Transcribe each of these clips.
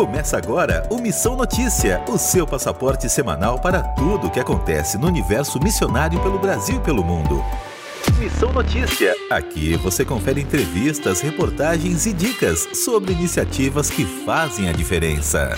Começa agora o Missão Notícia, o seu passaporte semanal para tudo o que acontece no universo missionário pelo Brasil e pelo mundo. Missão Notícia. Aqui você confere entrevistas, reportagens e dicas sobre iniciativas que fazem a diferença.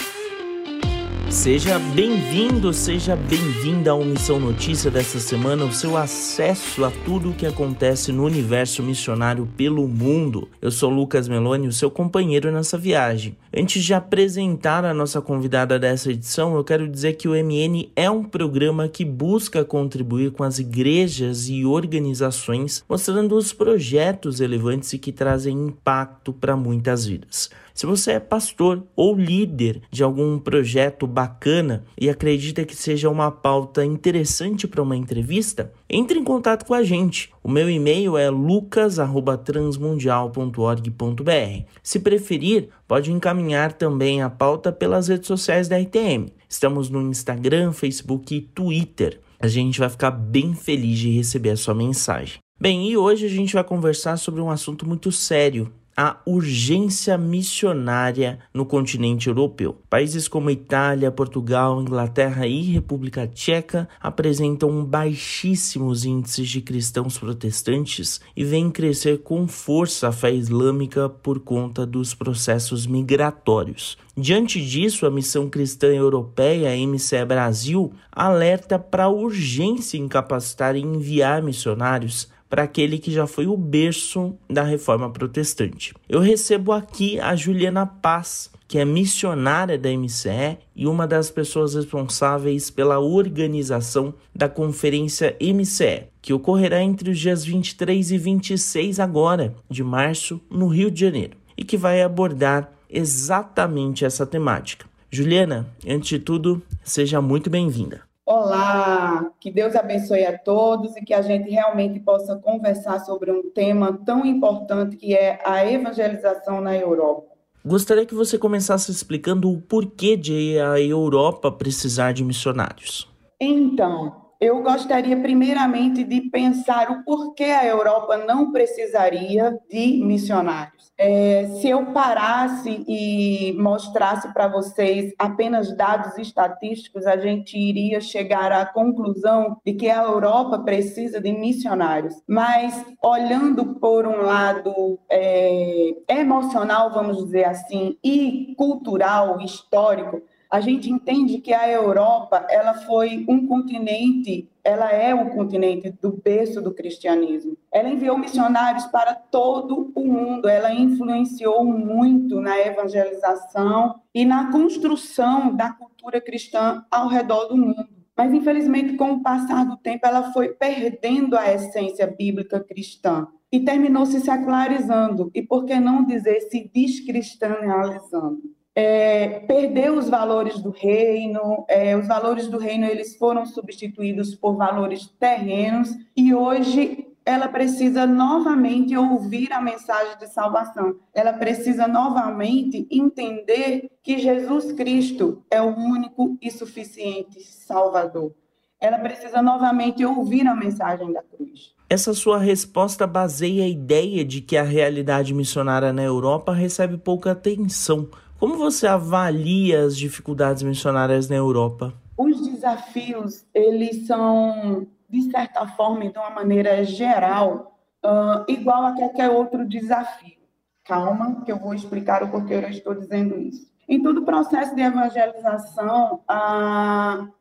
Seja bem-vindo, seja bem-vinda ao Missão Notícia desta semana, o seu acesso a tudo o que acontece no universo missionário pelo mundo. Eu sou Lucas Meloni, o seu companheiro nessa viagem. Antes de apresentar a nossa convidada dessa edição, eu quero dizer que o MN é um programa que busca contribuir com as igrejas e organizações, mostrando os projetos relevantes e que trazem impacto para muitas vidas. Se você é pastor ou líder de algum projeto bacana e acredita que seja uma pauta interessante para uma entrevista, entre em contato com a gente. O meu e-mail é lucas@transmundial.org.br. Se preferir, pode encaminhar também a pauta pelas redes sociais da RTM. Estamos no Instagram, Facebook e Twitter. A gente vai ficar bem feliz de receber a sua mensagem. Bem, e hoje a gente vai conversar sobre um assunto muito sério a urgência missionária no continente europeu. Países como Itália, Portugal, Inglaterra e República Tcheca apresentam baixíssimos índices de cristãos protestantes e vêm crescer com força a fé islâmica por conta dos processos migratórios. Diante disso, a Missão Cristã Europeia, MCE Brasil, alerta para a urgência em capacitar e enviar missionários para aquele que já foi o berço da reforma protestante. Eu recebo aqui a Juliana Paz, que é missionária da MCE e uma das pessoas responsáveis pela organização da conferência MCE, que ocorrerá entre os dias 23 e 26 agora de março no Rio de Janeiro e que vai abordar exatamente essa temática. Juliana, antes de tudo, seja muito bem-vinda. Olá, que Deus abençoe a todos e que a gente realmente possa conversar sobre um tema tão importante que é a evangelização na Europa. Gostaria que você começasse explicando o porquê de a Europa precisar de missionários. Então, eu gostaria primeiramente de pensar o porquê a Europa não precisaria de missionários. É, se eu parasse e mostrasse para vocês apenas dados estatísticos, a gente iria chegar à conclusão de que a Europa precisa de missionários. Mas olhando por um lado é, emocional, vamos dizer assim, e cultural, histórico, a gente entende que a Europa ela foi um continente, ela é o continente do berço do cristianismo. Ela enviou missionários para todo o mundo, ela influenciou muito na evangelização e na construção da cultura cristã ao redor do mundo. Mas, infelizmente, com o passar do tempo, ela foi perdendo a essência bíblica cristã e terminou se secularizando, e por que não dizer se descristianizando é, perdeu os valores do reino, é, os valores do reino eles foram substituídos por valores terrenos e hoje ela precisa novamente ouvir a mensagem de salvação. Ela precisa novamente entender que Jesus Cristo é o único e suficiente Salvador. Ela precisa novamente ouvir a mensagem da cruz. Essa sua resposta baseia a ideia de que a realidade missionária na Europa recebe pouca atenção como você avalia as dificuldades missionárias na Europa? Os desafios, eles são, de certa forma, de uma maneira geral, uh, igual a qualquer outro desafio. Calma, que eu vou explicar o porquê eu estou dizendo isso. Em todo o processo de evangelização,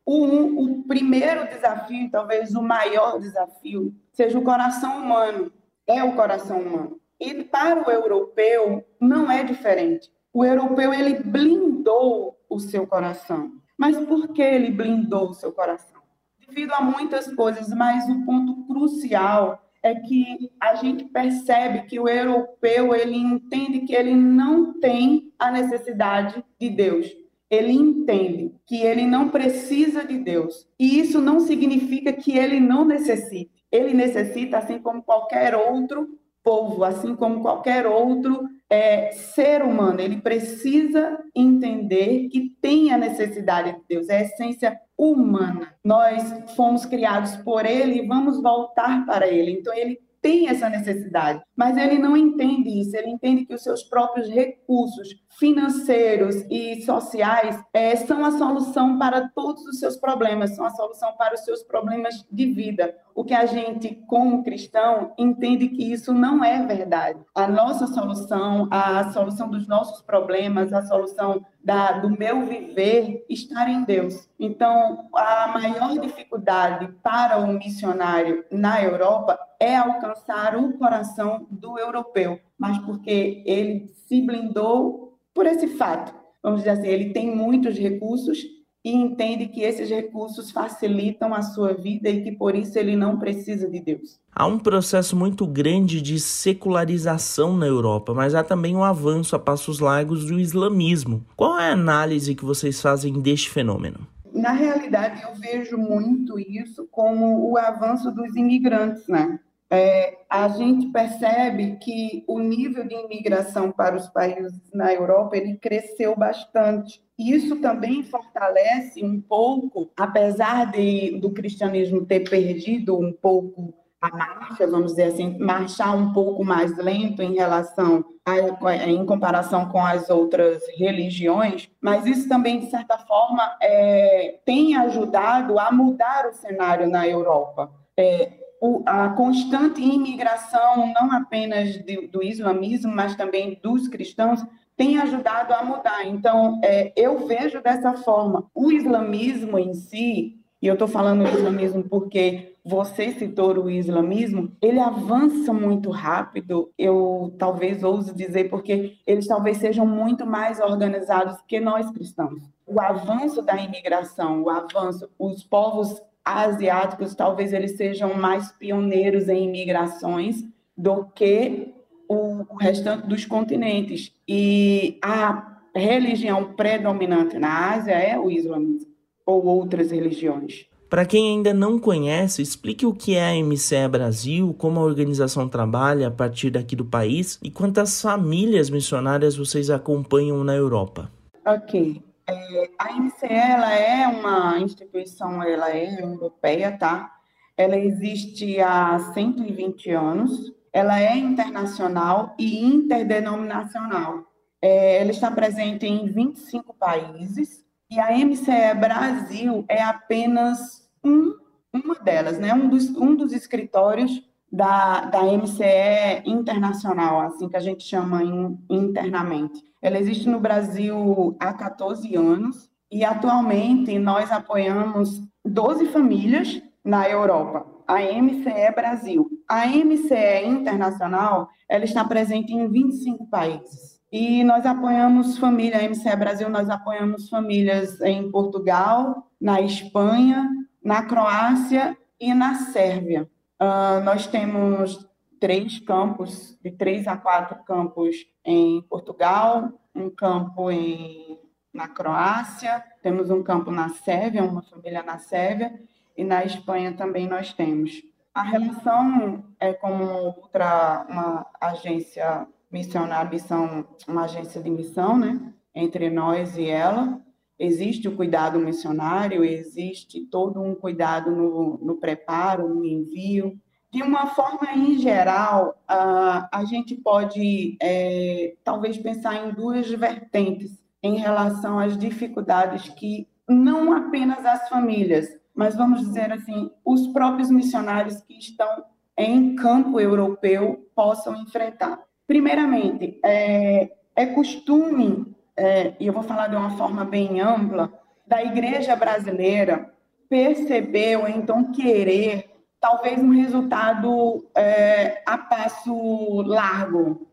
o, o primeiro desafio, talvez o maior desafio, seja o coração humano. É o coração humano. E para o europeu, não é diferente o europeu ele blindou o seu coração. Mas por que ele blindou o seu coração? Devido a muitas coisas, mas o ponto crucial é que a gente percebe que o europeu ele entende que ele não tem a necessidade de Deus. Ele entende que ele não precisa de Deus. E isso não significa que ele não necessite. Ele necessita, assim como qualquer outro povo, assim como qualquer outro é, ser humano, ele precisa entender que tem a necessidade de Deus, é a essência humana. Nós fomos criados por ele e vamos voltar para ele. Então ele tem essa necessidade, mas ele não entende isso, ele entende que os seus próprios recursos financeiros e sociais é, são a solução para todos os seus problemas, são a solução para os seus problemas de vida. O que a gente, como cristão, entende que isso não é verdade. A nossa solução, a solução dos nossos problemas, a solução da, do meu viver está em Deus. Então, a maior dificuldade para o missionário na Europa é alcançar o coração do europeu, mas porque ele se blindou por esse fato. Vamos dizer assim, ele tem muitos recursos e entende que esses recursos facilitam a sua vida e que por isso ele não precisa de Deus. Há um processo muito grande de secularização na Europa, mas há também um avanço a passos largos do islamismo. Qual é a análise que vocês fazem deste fenômeno? Na realidade, eu vejo muito isso como o avanço dos imigrantes, né? É, a gente percebe que o nível de imigração para os países na Europa ele cresceu bastante. Isso também fortalece um pouco, apesar de, do cristianismo ter perdido um pouco a marcha, vamos dizer assim, marchar um pouco mais lento em relação a, em comparação com as outras religiões, mas isso também de certa forma é, tem ajudado a mudar o cenário na Europa. É, a constante imigração, não apenas de, do islamismo, mas também dos cristãos, tem ajudado a mudar. Então, é, eu vejo dessa forma. O islamismo em si, e eu estou falando islamismo porque você citou o islamismo, ele avança muito rápido, eu talvez ouse dizer, porque eles talvez sejam muito mais organizados que nós cristãos. O avanço da imigração, o avanço, os povos asiáticos talvez eles sejam mais pioneiros em imigrações do que o, restante dos continentes. E a religião predominante na Ásia é o islamismo ou outras religiões. Para quem ainda não conhece, explique o que é a MCE Brasil, como a organização trabalha a partir daqui do país e quantas famílias missionárias vocês acompanham na Europa. Ok. É, a MCE ela é uma instituição, ela é europeia, tá? Ela existe há 120 anos, ela é internacional e interdenominacional. É, ela está presente em 25 países e a MCE Brasil é apenas um, uma delas, né? um, dos, um dos escritórios da, da MCE internacional, assim que a gente chama in, internamente. Ela existe no Brasil há 14 anos e atualmente nós apoiamos 12 famílias na Europa, a MCE Brasil. A MCE Internacional, ela está presente em 25 países. E nós apoiamos família, a MCE Brasil, nós apoiamos famílias em Portugal, na Espanha, na Croácia e na Sérvia. Uh, nós temos três campos, de três a quatro campos em Portugal, um campo em, na Croácia, temos um campo na Sérvia, uma família na Sérvia, e na Espanha também nós temos. A relação é como outra, uma agência missionária, missão, uma agência de missão, né, entre nós e ela. Existe o cuidado missionário, existe todo um cuidado no, no preparo, no envio, de uma forma em geral, a, a gente pode é, talvez pensar em duas vertentes em relação às dificuldades que não apenas as famílias, mas vamos dizer assim, os próprios missionários que estão em campo europeu possam enfrentar. Primeiramente, é, é costume, é, e eu vou falar de uma forma bem ampla, da igreja brasileira perceber ou então querer talvez um resultado é, a passo largo,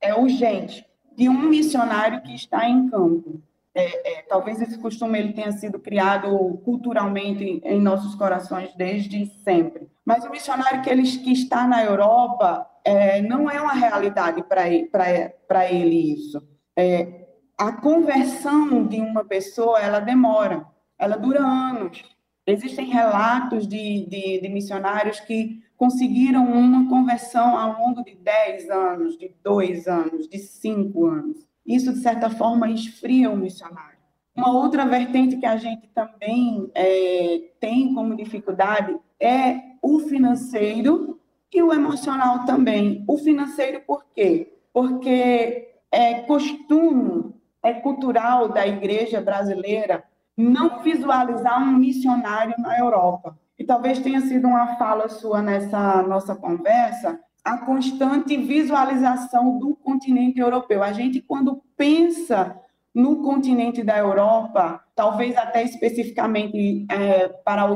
é urgente, de um missionário que está em campo. É, é, talvez esse costume ele tenha sido criado culturalmente em nossos corações desde sempre. Mas o missionário que, ele, que está na Europa é, não é uma realidade para ele isso. É, a conversão de uma pessoa ela demora, ela dura anos. Existem relatos de, de, de, missionários que conseguiram uma conversão ao longo de 10 anos, de 2 anos, de 5 anos. Isso, de certa forma, esfria o missionário. Uma outra vertente que a gente também é, tem como dificuldade é o financeiro e o emocional também. O financeiro, por quê? Porque é costume, é cultural da igreja brasileira não visualizar um missionário na Europa. E talvez tenha sido uma fala sua nessa nossa conversa, a constante visualização do continente europeu. A gente, quando pensa no continente da Europa, talvez até especificamente é, para,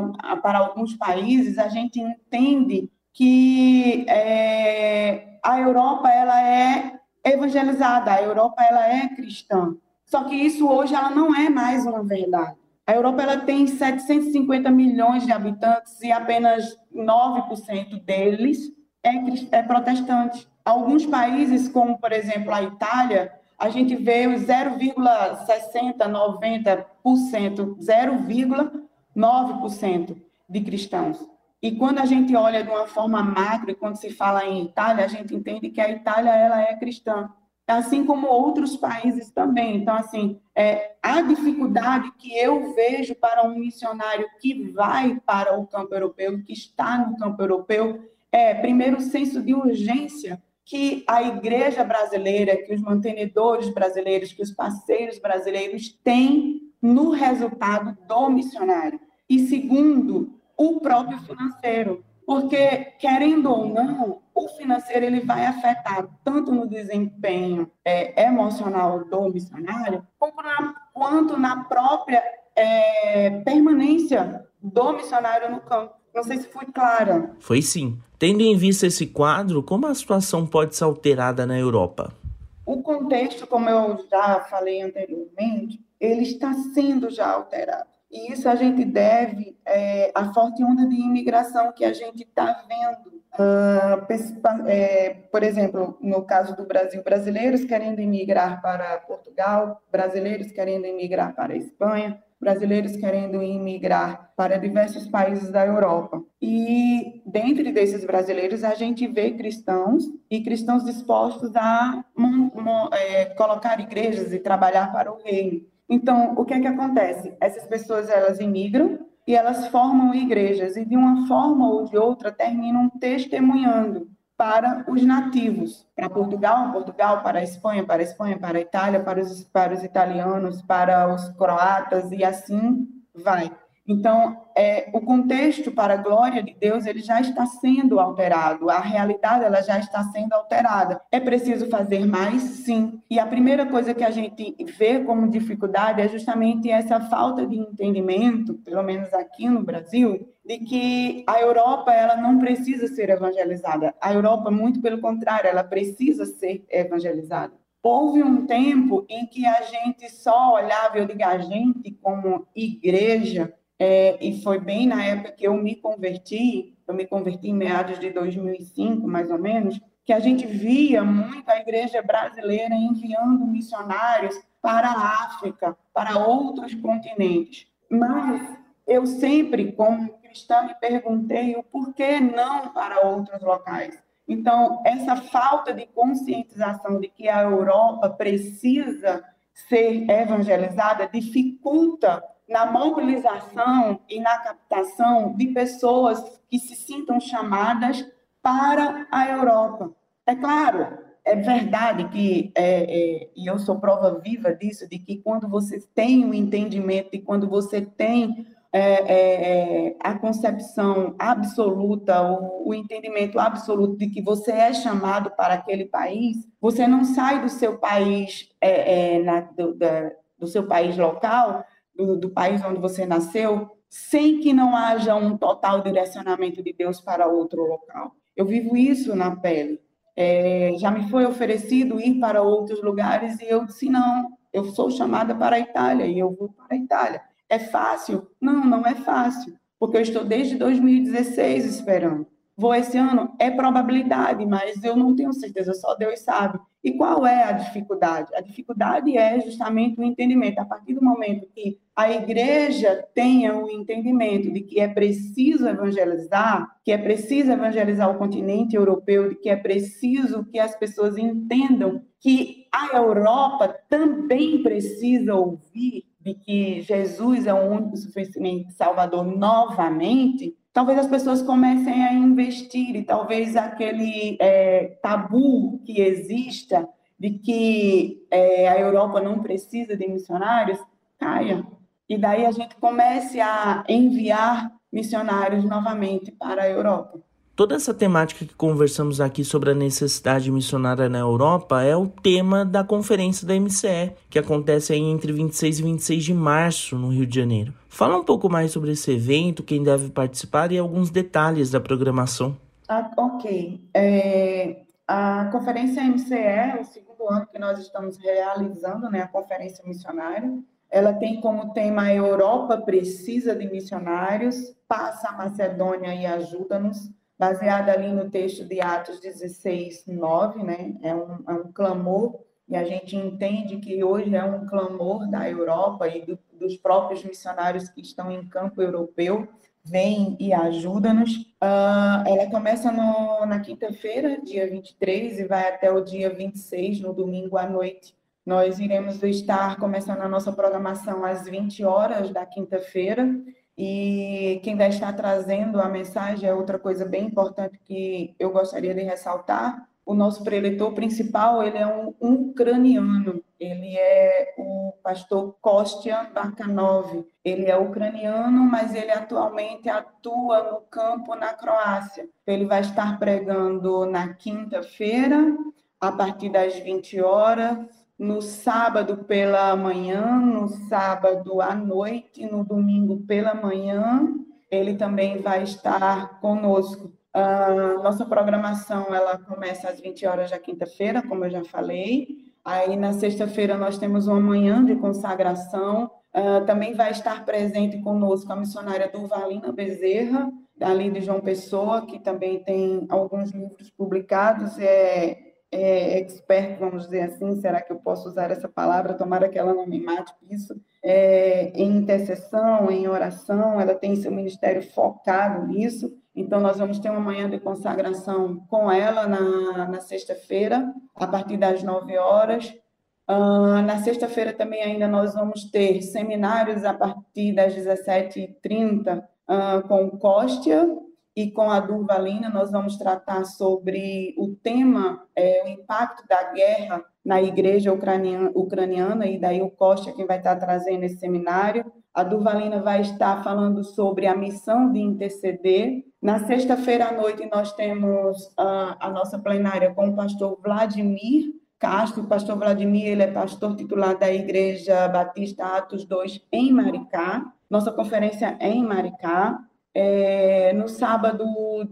para alguns países, a gente entende que é, a Europa ela é evangelizada, a Europa ela é cristã. Só que isso hoje ela não é mais uma verdade. A Europa ela tem 750 milhões de habitantes e apenas 9% deles é, é protestante. Alguns países, como por exemplo a Itália, a gente vê os 0,60, 90%, 0,9% de cristãos. E quando a gente olha de uma forma macro, quando se fala em Itália, a gente entende que a Itália ela é cristã, assim como outros países também. Então, assim, é, a dificuldade que eu vejo para um missionário que vai para o campo europeu, que está no campo europeu, é, primeiro, o senso de urgência que a igreja brasileira, que os mantenedores brasileiros, que os parceiros brasileiros têm no resultado do missionário. E segundo, o próprio financeiro, porque querendo ou não, o financeiro ele vai afetar tanto no desempenho é, emocional do missionário, na, quanto na própria é, permanência do missionário no campo. Não sei se fui clara. Foi sim. Tendo em vista esse quadro, como a situação pode ser alterada na Europa? O contexto, como eu já falei anteriormente, ele está sendo já alterado. E isso a gente deve é, à forte onda de imigração que a gente está vendo. Uh, é, por exemplo, no caso do Brasil, brasileiros querendo imigrar para Portugal, brasileiros querendo imigrar para a Espanha, brasileiros querendo imigrar para diversos países da Europa. E dentre desses brasileiros, a gente vê cristãos e cristãos dispostos a é, colocar igrejas e trabalhar para o reino. Então, o que é que acontece? Essas pessoas elas imigram e elas formam igrejas e de uma forma ou de outra terminam testemunhando para os nativos, para Portugal, Portugal, para a Espanha, para a Espanha, para a Itália, para os, para os italianos, para os croatas e assim vai. Então, é, o contexto para a glória de Deus ele já está sendo alterado, a realidade ela já está sendo alterada. É preciso fazer mais, sim. E a primeira coisa que a gente vê como dificuldade é justamente essa falta de entendimento, pelo menos aqui no Brasil, de que a Europa ela não precisa ser evangelizada. A Europa, muito pelo contrário, ela precisa ser evangelizada. Houve um tempo em que a gente só olhava, eu digo a gente como igreja, é, e foi bem na época que eu me converti, eu me converti em meados de 2005, mais ou menos, que a gente via muito a igreja brasileira enviando missionários para a África, para outros continentes. Mas eu sempre, como cristã, me perguntei o porquê não para outros locais. Então, essa falta de conscientização de que a Europa precisa ser evangelizada dificulta na mobilização e na captação de pessoas que se sintam chamadas para a Europa. É claro, é verdade que, é, é, e eu sou prova viva disso, de que quando você tem o um entendimento e quando você tem é, é, é, a concepção absoluta, o, o, entendimento absoluto de que você é chamado para aquele país, você não sai do seu país, é, na, do, da, do seu país local do, do país onde você nasceu, sem que não haja um total direcionamento de Deus para outro local. Eu vivo isso na pele. É, já me foi oferecido ir para outros lugares e eu disse: não, eu sou chamada para a Itália e eu vou para a Itália. É fácil? Não, não é fácil, porque eu estou desde 2016 esperando. Vou esse ano? É probabilidade, mas eu não tenho certeza, só Deus sabe. E qual é a dificuldade? A dificuldade é justamente o entendimento. A partir do momento que a igreja tenha o entendimento de que é preciso evangelizar, que é preciso evangelizar o continente europeu, de que é preciso que as pessoas entendam que a Europa também precisa ouvir de que Jesus é o único suficiente Salvador novamente, talvez as pessoas comecem a investir e talvez aquele é, tabu que exista de que é, a Europa não precisa de missionários caia. E daí a gente comece a enviar missionários novamente para a Europa. Toda essa temática que conversamos aqui sobre a necessidade missionária na Europa é o tema da conferência da MCE, que acontece entre 26 e 26 de março, no Rio de Janeiro. Fala um pouco mais sobre esse evento, quem deve participar e alguns detalhes da programação. Ah, ok. É, a conferência MCE é o segundo ano que nós estamos realizando, né, a conferência missionária. Ela tem como tema a Europa precisa de missionários, passa a Macedônia e ajuda-nos baseada ali no texto de Atos 16, 9, né? É um, é um clamor, e a gente entende que hoje é um clamor da Europa e do, dos próprios missionários que estão em campo europeu, vem e ajuda-nos. Uh, ela começa no, na quinta-feira, dia 23, e vai até o dia 26, no domingo à noite. Nós iremos estar começando a nossa programação às 20 horas da quinta-feira e quem vai estar trazendo a mensagem é outra coisa bem importante que eu gostaria de ressaltar. O nosso preletor principal, ele é um ucraniano, ele é o pastor Kostya Barkanov. Ele é ucraniano, mas ele atualmente atua no campo na Croácia. Ele vai estar pregando na quinta-feira, a partir das 20 horas, no sábado pela manhã, no sábado à noite, no domingo pela manhã, ele também vai estar conosco. A nossa programação ela começa às 20 horas da quinta-feira, como eu já falei. Aí na sexta-feira nós temos uma manhã de consagração. Uh, também vai estar presente conosco a missionária Durvalina Bezerra, ali de João Pessoa, que também tem alguns livros publicados. É é, expert, vamos dizer assim, será que eu posso usar essa palavra? Tomara que ela não me mate isso. É, em intercessão, em oração, ela tem seu ministério focado nisso. Então, nós vamos ter uma manhã de consagração com ela na, na sexta-feira, a partir das 9 horas. Uh, na sexta-feira também ainda nós vamos ter seminários a partir das 17h30 uh, ah, com Cóstia, e com a Durvalina nós vamos tratar sobre o tema, é, o impacto da guerra na igreja ucraniana, ucraniana, e daí o Costa quem vai estar trazendo esse seminário. A Durvalina vai estar falando sobre a missão de interceder. Na sexta-feira à noite nós temos a, a nossa plenária com o pastor Vladimir Castro. O pastor Vladimir ele é pastor titular da Igreja Batista Atos 2 em Maricá. Nossa conferência é em Maricá. É, no sábado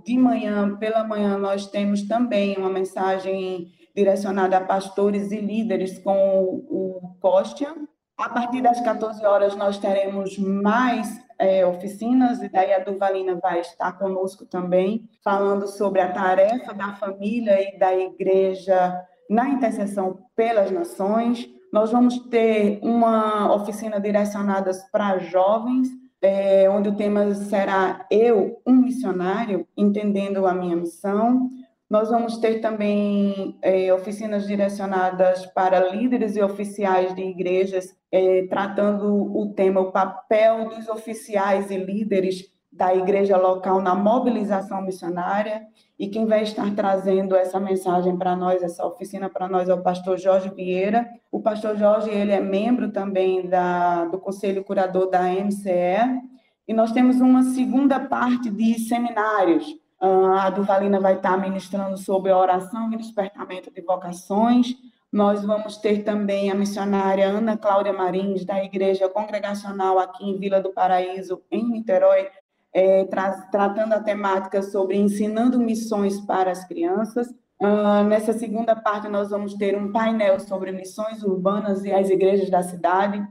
de manhã, pela manhã, nós temos também uma mensagem direcionada a pastores e líderes com o, Costia. A partir das 14 horas, nós teremos mais é, oficinas, e daí a Duvalina vai estar conosco também, falando sobre a tarefa da família e da igreja na intercessão pelas nações. Nós vamos ter uma oficina direcionada para jovens, é, onde o tema será Eu, um missionário, entendendo a minha missão. Nós vamos ter também é, oficinas direcionadas para líderes e oficiais de igrejas, é, tratando o tema, o papel dos oficiais e líderes da igreja local na mobilização missionária. E quem vai estar trazendo essa mensagem para nós, essa oficina para nós, é o pastor Jorge Vieira. O pastor Jorge, ele é membro também da, do Conselho Curador da MCE. E nós temos uma segunda parte de seminários. Ah, a Duvalina vai estar ministrando sobre oração e despertamento de vocações. Nós vamos ter também a missionária Ana Cláudia Marins, da Igreja Congregacional aqui em Vila do Paraíso, em Niterói, é, tra tratando a temática sobre ensinando missões para as crianças. Uh, nessa segunda parte, nós vamos ter um painel sobre missões urbanas e as igrejas da cidade,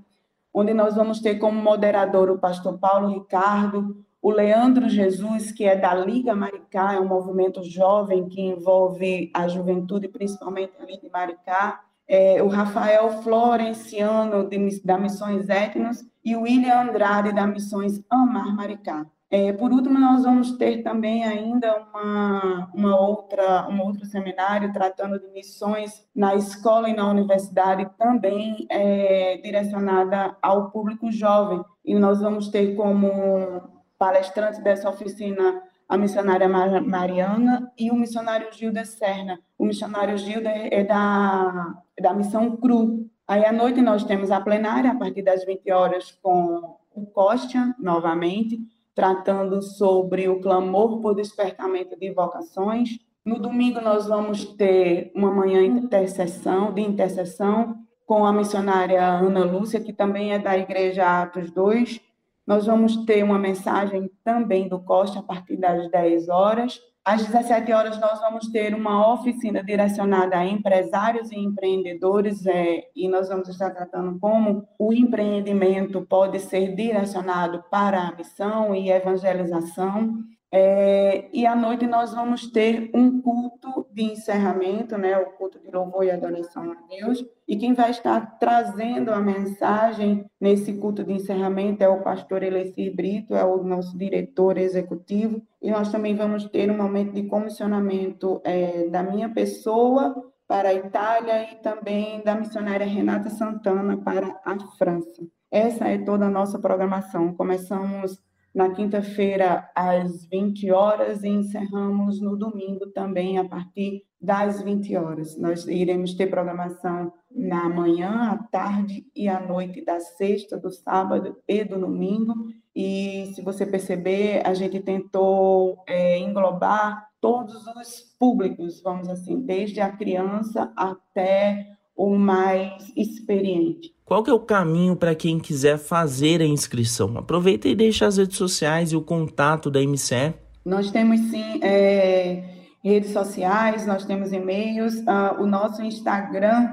onde nós vamos ter como moderador o pastor Paulo Ricardo, o Leandro Jesus, que é da Liga Maricá, é um movimento jovem que envolve a juventude, principalmente ali de Maricá, é, o Rafael Florenciano, de, da Missões Etnos, e o William Andrade, da Missões Amar Maricá. É, por último, nós vamos ter também ainda uma, uma outra, um outro seminário tratando de missões na escola e na universidade, também é, direcionada ao público jovem. E nós vamos ter como palestrante dessa oficina a missionária Mariana e o missionário Gilda Serna. O missionário Gilda é da, da missão CRU. Aí à noite nós temos a plenária, a partir das 20 horas, com o Costa, novamente, tratando sobre o clamor por despertamento de vocações. No domingo nós vamos ter uma manhã intercessão, de intercessão com a missionária Ana Lúcia, que também é da Igreja Atos 2, nós vamos ter uma mensagem também do Costa a partir das 10 horas. Às 17 horas, nós vamos ter uma oficina direcionada a empresários e empreendedores, é, e nós vamos estar tratando como o empreendimento pode ser direcionado para a missão e evangelização. É, e à noite nós vamos ter um culto de encerramento, né, o culto de louvor e adoração a Deus. E quem vai estar trazendo a mensagem nesse culto de encerramento é o pastor Elecir Brito, é o nosso diretor executivo. E nós também vamos ter um momento de comissionamento é, da minha pessoa para a Itália e também da missionária Renata Santana para a França. Essa é toda a nossa programação. Começamos na quinta-feira às 20 horas e encerramos no domingo também a partir das 20 horas. Nós iremos ter programação na manhã, à tarde e à noite da sexta, do sábado e do domingo. E se você perceber, a gente tentou é, englobar todos os públicos, vamos assim, desde a criança até o mais experiente. Qual que é o caminho para quem quiser fazer a inscrição? Aproveita e deixa as redes sociais e o contato da MCE. Nós temos sim é, redes sociais, nós temos e-mails. Uh, o nosso Instagram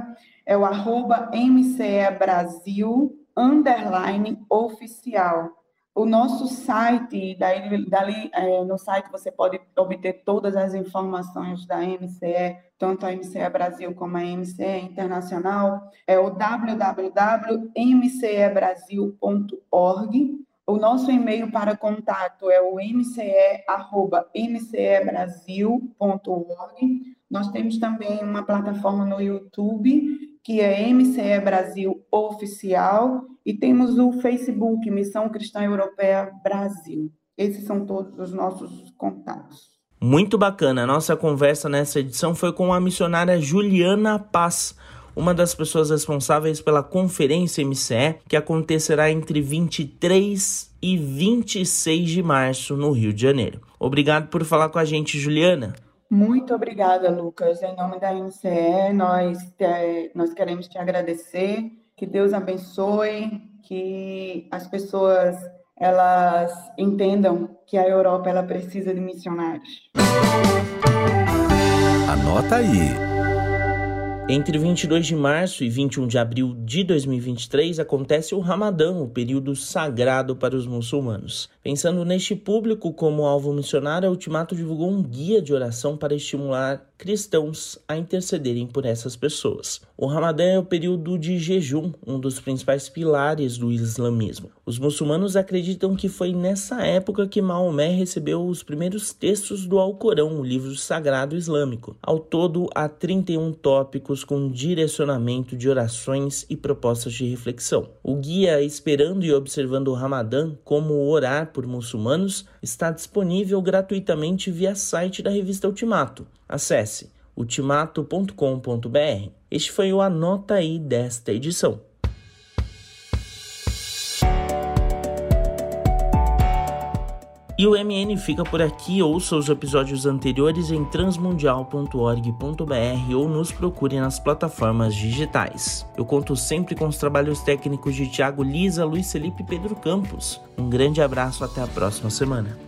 é o arroba MCE Brasil, underline oficial. O nosso site, dali, dali é, no site você pode obter todas as informações da MCE, tanto a MCE Brasil como a MCE Internacional, é o www.mcebrasil.org. O nosso e-mail para contato é o mce.mcebrasil.org. Nós temos também uma plataforma no YouTube que é MCE Brasil Oficial, e temos o Facebook, Missão Cristã Europeia Brasil. Esses são todos os nossos contatos. Muito bacana. A nossa conversa nessa edição foi com a missionária Juliana Paz, uma das pessoas responsáveis pela conferência MCE, que acontecerá entre 23 e 26 de março no Rio de Janeiro. Obrigado por falar com a gente, Juliana. Muito obrigada, Lucas. Em nome da MCE, nós, é, nós queremos te agradecer. Que Deus abençoe, que as pessoas elas entendam que a Europa ela precisa de missionários. Anota aí. Entre 22 de março e 21 de abril de 2023 acontece o Ramadã, o período sagrado para os muçulmanos. Pensando neste público como alvo missionário, a Ultimato divulgou um guia de oração para estimular cristãos a intercederem por essas pessoas. O Ramadã é o período de jejum, um dos principais pilares do islamismo. Os muçulmanos acreditam que foi nessa época que Maomé recebeu os primeiros textos do Alcorão, o livro sagrado islâmico. Ao todo, há 31 tópicos com direcionamento de orações e propostas de reflexão. O guia Esperando e Observando o Ramadã, como orar por muçulmanos, está disponível gratuitamente via site da revista Ultimato. Acesse ultimato.com.br. Este foi o Anota aí desta edição. E o MN fica por aqui. Ouça os episódios anteriores em transmundial.org.br ou nos procure nas plataformas digitais. Eu conto sempre com os trabalhos técnicos de Tiago Lisa, Luiz Felipe e Pedro Campos. Um grande abraço, até a próxima semana.